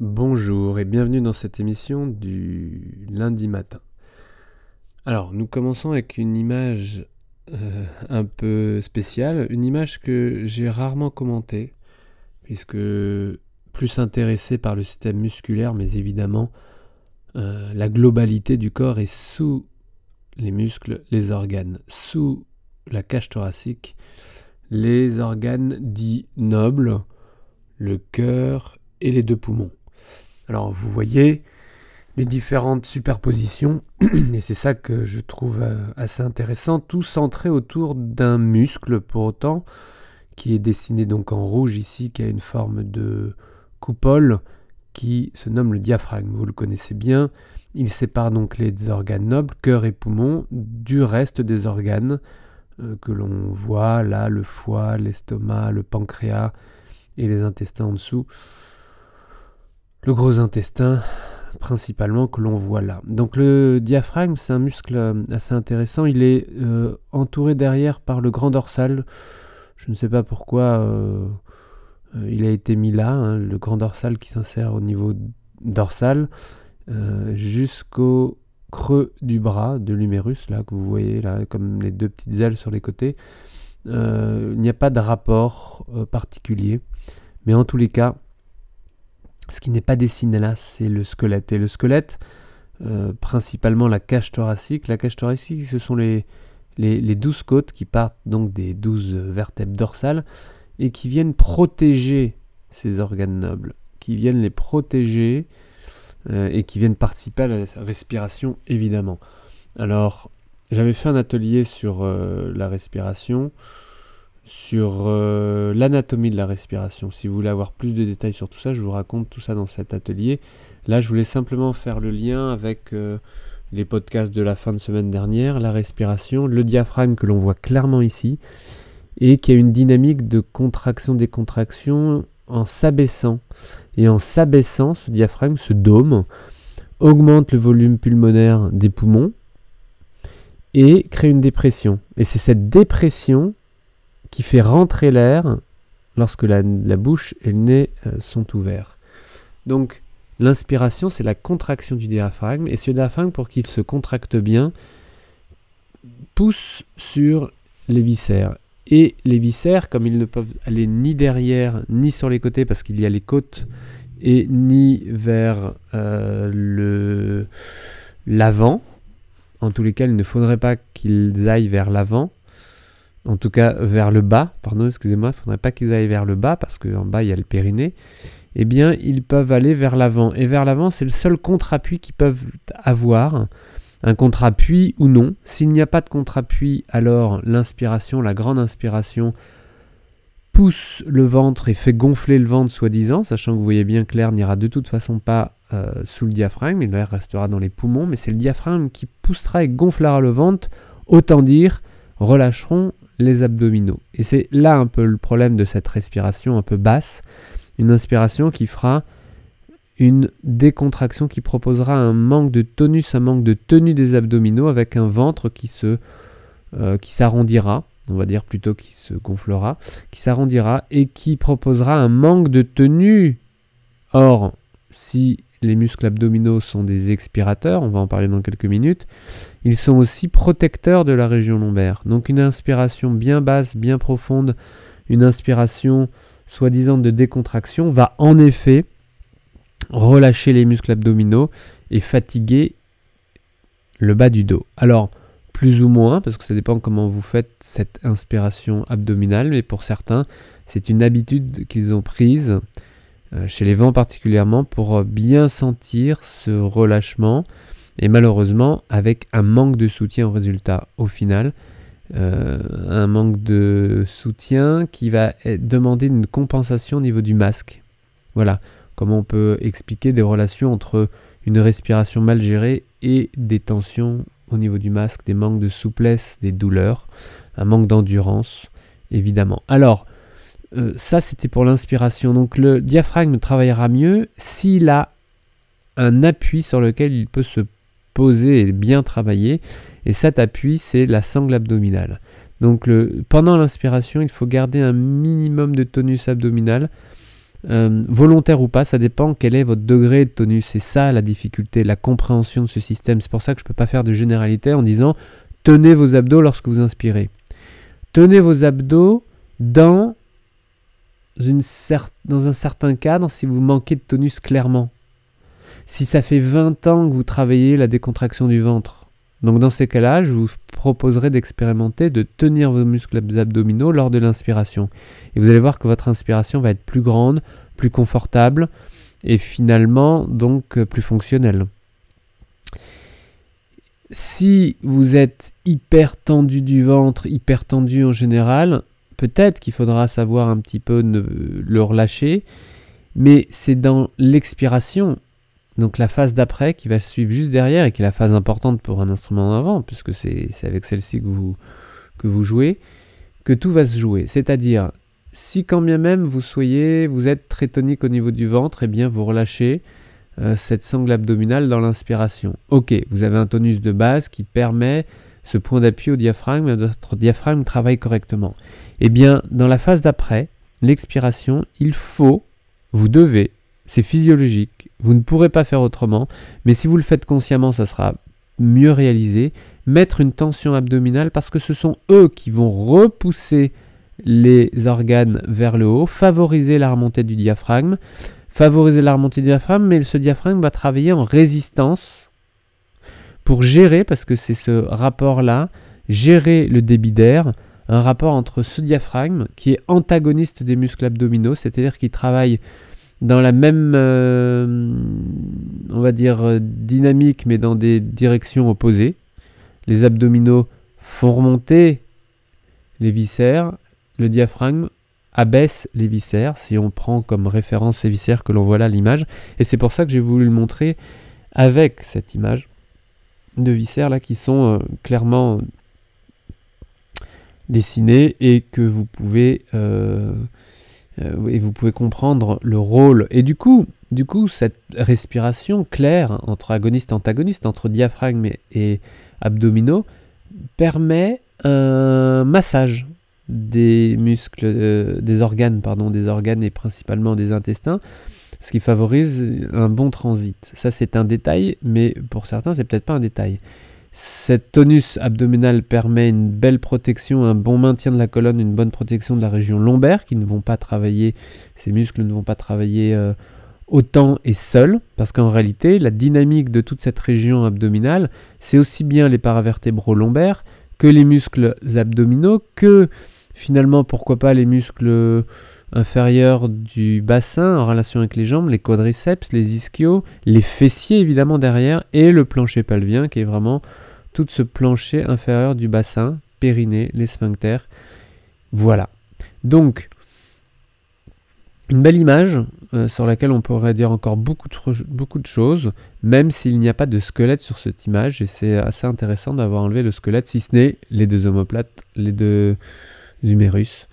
Bonjour et bienvenue dans cette émission du lundi matin. Alors, nous commençons avec une image euh, un peu spéciale, une image que j'ai rarement commentée, puisque plus intéressé par le système musculaire, mais évidemment, euh, la globalité du corps est sous les muscles, les organes, sous la cage thoracique, les organes dits nobles, le cœur et les deux poumons. Alors vous voyez les différentes superpositions, et c'est ça que je trouve euh, assez intéressant, tout centré autour d'un muscle pour autant, qui est dessiné donc en rouge ici, qui a une forme de coupole qui se nomme le diaphragme. Vous le connaissez bien. Il sépare donc les organes nobles, cœur et poumon, du reste des organes euh, que l'on voit là, le foie, l'estomac, le pancréas et les intestins en dessous le gros intestin principalement que l'on voit là. Donc le diaphragme, c'est un muscle euh, assez intéressant. Il est euh, entouré derrière par le grand dorsal. Je ne sais pas pourquoi euh, il a été mis là, hein, le grand dorsal qui s'insère au niveau dorsal jusqu'au creux du bras de l'humérus, là que vous voyez là, comme les deux petites ailes sur les côtés. il n'y a pas de rapport particulier, mais en tous les cas, ce qui n'est pas dessiné là, c'est le squelette. Et le squelette, euh, principalement la cage thoracique. La cage thoracique, ce sont les, les, douze côtes qui partent donc des douze vertèbres dorsales et qui viennent protéger ces organes nobles, qui viennent les protéger euh, et qui viennent participer à la respiration, évidemment. Alors, j'avais fait un atelier sur euh, la respiration sur euh, l'anatomie de la respiration. Si vous voulez avoir plus de détails sur tout ça, je vous raconte tout ça dans cet atelier. Là, je voulais simplement faire le lien avec euh, les podcasts de la fin de semaine dernière, la respiration, le diaphragme que l'on voit clairement ici, et qui a une dynamique de contraction-décontraction en s'abaissant. Et en s'abaissant, ce diaphragme, ce dôme, augmente le volume pulmonaire des poumons et crée une dépression. Et c'est cette dépression qui fait rentrer l'air lorsque la, bouche et le nez euh, sont ouverts. Donc l'inspiration, c'est la contraction du diaphragme, et ce diaphragme, pour qu'il se contracte bien, pousse sur les viscères. Et les viscères, comme ils ne peuvent aller ni derrière ni sur les côtés parce qu'il y a les côtes, et ni vers euh, le l'avant, en tous les cas, il ne faudrait pas qu'ils aillent vers l'avant, en tout cas vers le bas, pardon, excusez-moi, il ne faudrait pas qu'ils aillent vers le bas parce qu'en bas il y a le périnée, eh bien ils peuvent aller vers l'avant. Et vers l'avant, c'est le seul contre-appui qu'ils peuvent avoir, un contre-appui ou non. S'il n'y a pas de contre-appui, alors l'inspiration, la grande inspiration, pousse le ventre et fait gonfler le ventre soi-disant, sachant que vous voyez bien que l'air n'ira de toute façon pas euh, sous le diaphragme, l'air restera dans les poumons, mais c'est le diaphragme qui poussera et gonflera le ventre, autant dire relâcheront les abdominaux. Et c'est là un peu le problème de cette respiration un peu basse, une inspiration qui fera une décontraction qui proposera un manque de tonus, un manque de tenue des abdominaux avec un ventre qui se euh, qui s'arrondira, on va dire plutôt qui se gonflera, qui s'arrondira et qui proposera un manque de tenue. Or, si les muscles abdominaux sont des expirateurs, on va en parler dans quelques minutes. Ils sont aussi protecteurs de la région lombaire. Donc une inspiration bien basse, bien profonde, une inspiration soi-disant de décontraction va en effet relâcher les muscles abdominaux et fatiguer le bas du dos. Alors, plus ou moins, parce que ça dépend comment vous faites cette inspiration abdominale, mais pour certains, c'est une habitude qu'ils ont prise chez les vents particulièrement, pour euh, bien sentir ce relâchement et malheureusement avec un manque de soutien au résultat au final. Euh, un manque de soutien qui va demander une compensation au niveau du masque. Voilà comment on peut expliquer des relations entre une respiration mal gérée et des tensions au niveau du masque, des manques de souplesse, des douleurs, un manque d'endurance, évidemment. Alors, euh, ça, c'était pour l'inspiration. Donc le diaphragme travaillera mieux s'il a un appui sur lequel il peut se poser et bien travailler. Et cet appui, c'est la sangle abdominale. Donc pendant l'inspiration, il faut garder un minimum de tonus abdominal euh, volontaire ou pas, ça dépend quel est votre degré de tonus. C'est ça la difficulté, la compréhension de ce système. C'est pour ça que je ne peux pas faire de généralité en disant tenez vos abdos lorsque vous inspirez. Tenez vos abdos dans, dans un certain cadre si vous manquez de tonus clairement. Si ça fait 20 ans que vous travaillez la décontraction du ventre, donc dans ces cas-là, je vous proposerai d'expérimenter de tenir vos muscles abdominaux lors de l'inspiration. Et vous allez voir que votre inspiration va être plus grande, plus confortable et finalement donc euh, plus fonctionnelle. Si vous êtes hyper tendu du ventre, hyper tendu en général, peut-être qu'il faudra savoir un petit peu le relâcher, mais c'est dans l'expiration donc la phase d'après qui va suivre juste derrière et qui est la phase importante pour un instrument d'avant, puisque c'est avec celle-ci que vous, que vous jouez, que tout va se jouer. C'est-à-dire, si quand bien même vous soyez, vous êtes très tonique au niveau du ventre, eh bien vous relâchez euh, cette sangle abdominale dans l'inspiration. Ok, vous avez un tonus de base qui permet ce point d'appui au diaphragme, et votre diaphragme travaille correctement. Eh bien, dans la phase d'après, l'expiration, il faut, vous devez c'est physiologique, vous ne pourrez pas faire autrement, mais si vous le faites consciemment, ça sera mieux réalisé. Mettre une tension abdominale parce que ce sont eux qui vont repousser les organes vers le haut, favoriser la remontée du diaphragme, favoriser la remontée du diaphragme, mais ce diaphragme va travailler en résistance pour gérer, parce que c'est ce rapport-là, gérer le débit d'air, un rapport entre ce diaphragme qui est antagoniste des muscles abdominaux, c'est-à-dire qui travaille dans la même, euh, on va dire, dynamique, mais dans des directions opposées. Les abdominaux font remonter les viscères, le diaphragme abaisse les viscères, si on prend comme référence ces viscères que l'on voit là l'image. Et c'est pour ça que j'ai voulu le montrer avec cette image de viscères là qui sont euh, clairement dessinés et que vous pouvez euh, et vous pouvez comprendre le rôle. Et du coup, du coup, cette respiration claire entre agoniste et antagoniste, entre diaphragme et, abdominaux, permet un massage des muscles, euh, des organes, pardon, des organes et principalement des intestins, ce qui favorise un bon transit. Ça, c'est un détail, mais pour certains, c'est peut-être pas un détail. Cette tonus abdominal permet une belle protection, un bon maintien de la colonne, une bonne protection de la région lombaire qui ne vont pas travailler, ces muscles ne vont pas travailler euh, autant et seuls, parce qu'en réalité, la dynamique de toute cette région abdominale, c'est aussi bien les paravertébraux lombaires que les muscles abdominaux, que finalement, pourquoi pas les muscles inférieurs du bassin en relation avec les jambes, les quadriceps, les ischios, les fessiers évidemment derrière, et le plancher pelvien qui est vraiment tout ce plancher inférieur du bassin, périnée, les sphincters. Voilà. Donc, une belle image euh, sur laquelle on pourrait dire encore beaucoup de, beaucoup de choses, même s'il n'y a pas de squelette sur cette image, et c'est assez intéressant d'avoir enlevé le squelette, si ce n'est les deux omoplates, les deux humérus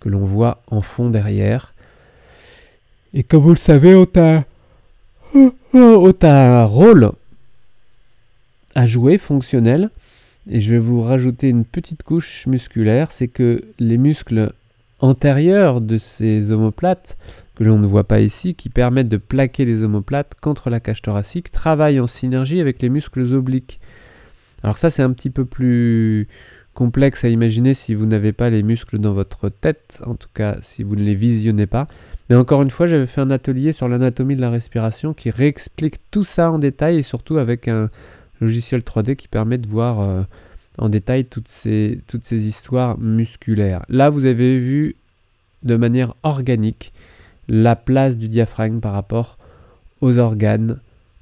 que l'on voit en fond derrière. Et comme vous le savez, Ota a un rôle à jouer fonctionnel. Et je vais vous rajouter une petite couche musculaire, c'est que les muscles antérieurs de ces omoplates, que l'on ne voit pas ici, qui permettent de plaquer les omoplates contre la cage thoracique, travaillent en synergie avec les muscles obliques. Alors ça c'est un petit peu plus complexe à imaginer si vous n'avez pas les muscles dans votre tête, en tout cas si vous ne les visionnez pas. Mais encore une fois, j'avais fait un atelier sur l'anatomie de la respiration qui réexplique tout ça en détail et surtout avec un logiciel 3D qui permet de voir euh, en détail toutes ces, histoires musculaires. Là, vous avez vu de manière organique la place du diaphragme par rapport aux organes,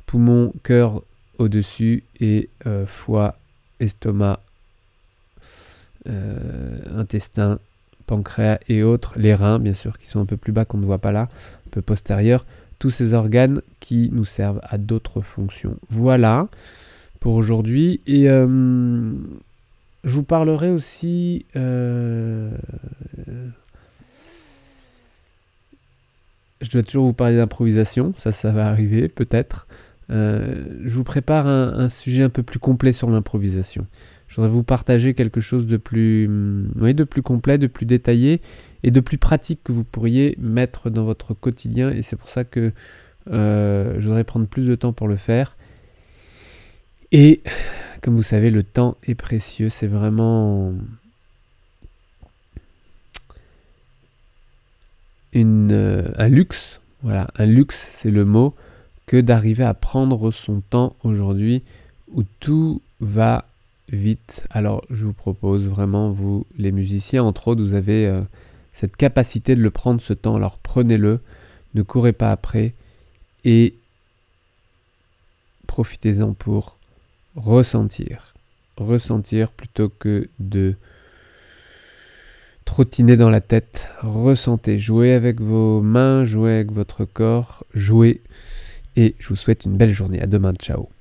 poumon, cœur au-dessus et euh, foie, estomac, intestin, pancréas et autres, les reins bien sûr qui sont un peu plus bas qu'on ne voit pas là, un peu postérieur, tous ces organes qui nous servent à d'autres fonctions. Voilà pour aujourd'hui et euh, je vous parlerai aussi euh, je dois toujours vous parler d'improvisation, ça ça va arriver peut-être. je vous prépare un, sujet un peu plus complet sur l'improvisation. Je voudrais vous partager quelque chose de plus, oui, de plus complet, de plus détaillé et de plus pratique que vous pourriez mettre dans votre quotidien. Et c'est pour ça que euh, je voudrais prendre plus de temps pour le faire. Et comme vous savez, le temps est précieux. C'est vraiment euh, un luxe. Voilà, un luxe, c'est le mot, que d'arriver à prendre son temps aujourd'hui où tout va vite. Alors, je vous propose vraiment, vous, les musiciens, entre autres, vous avez euh, cette capacité de le prendre ce temps. Alors, prenez-le, ne courez pas après et profitez-en pour ressentir. Ressentir plutôt que de trottiner dans la tête. Ressentez, jouez avec vos mains, jouez avec votre corps, jouez. Et je vous souhaite une belle journée. À demain, ciao.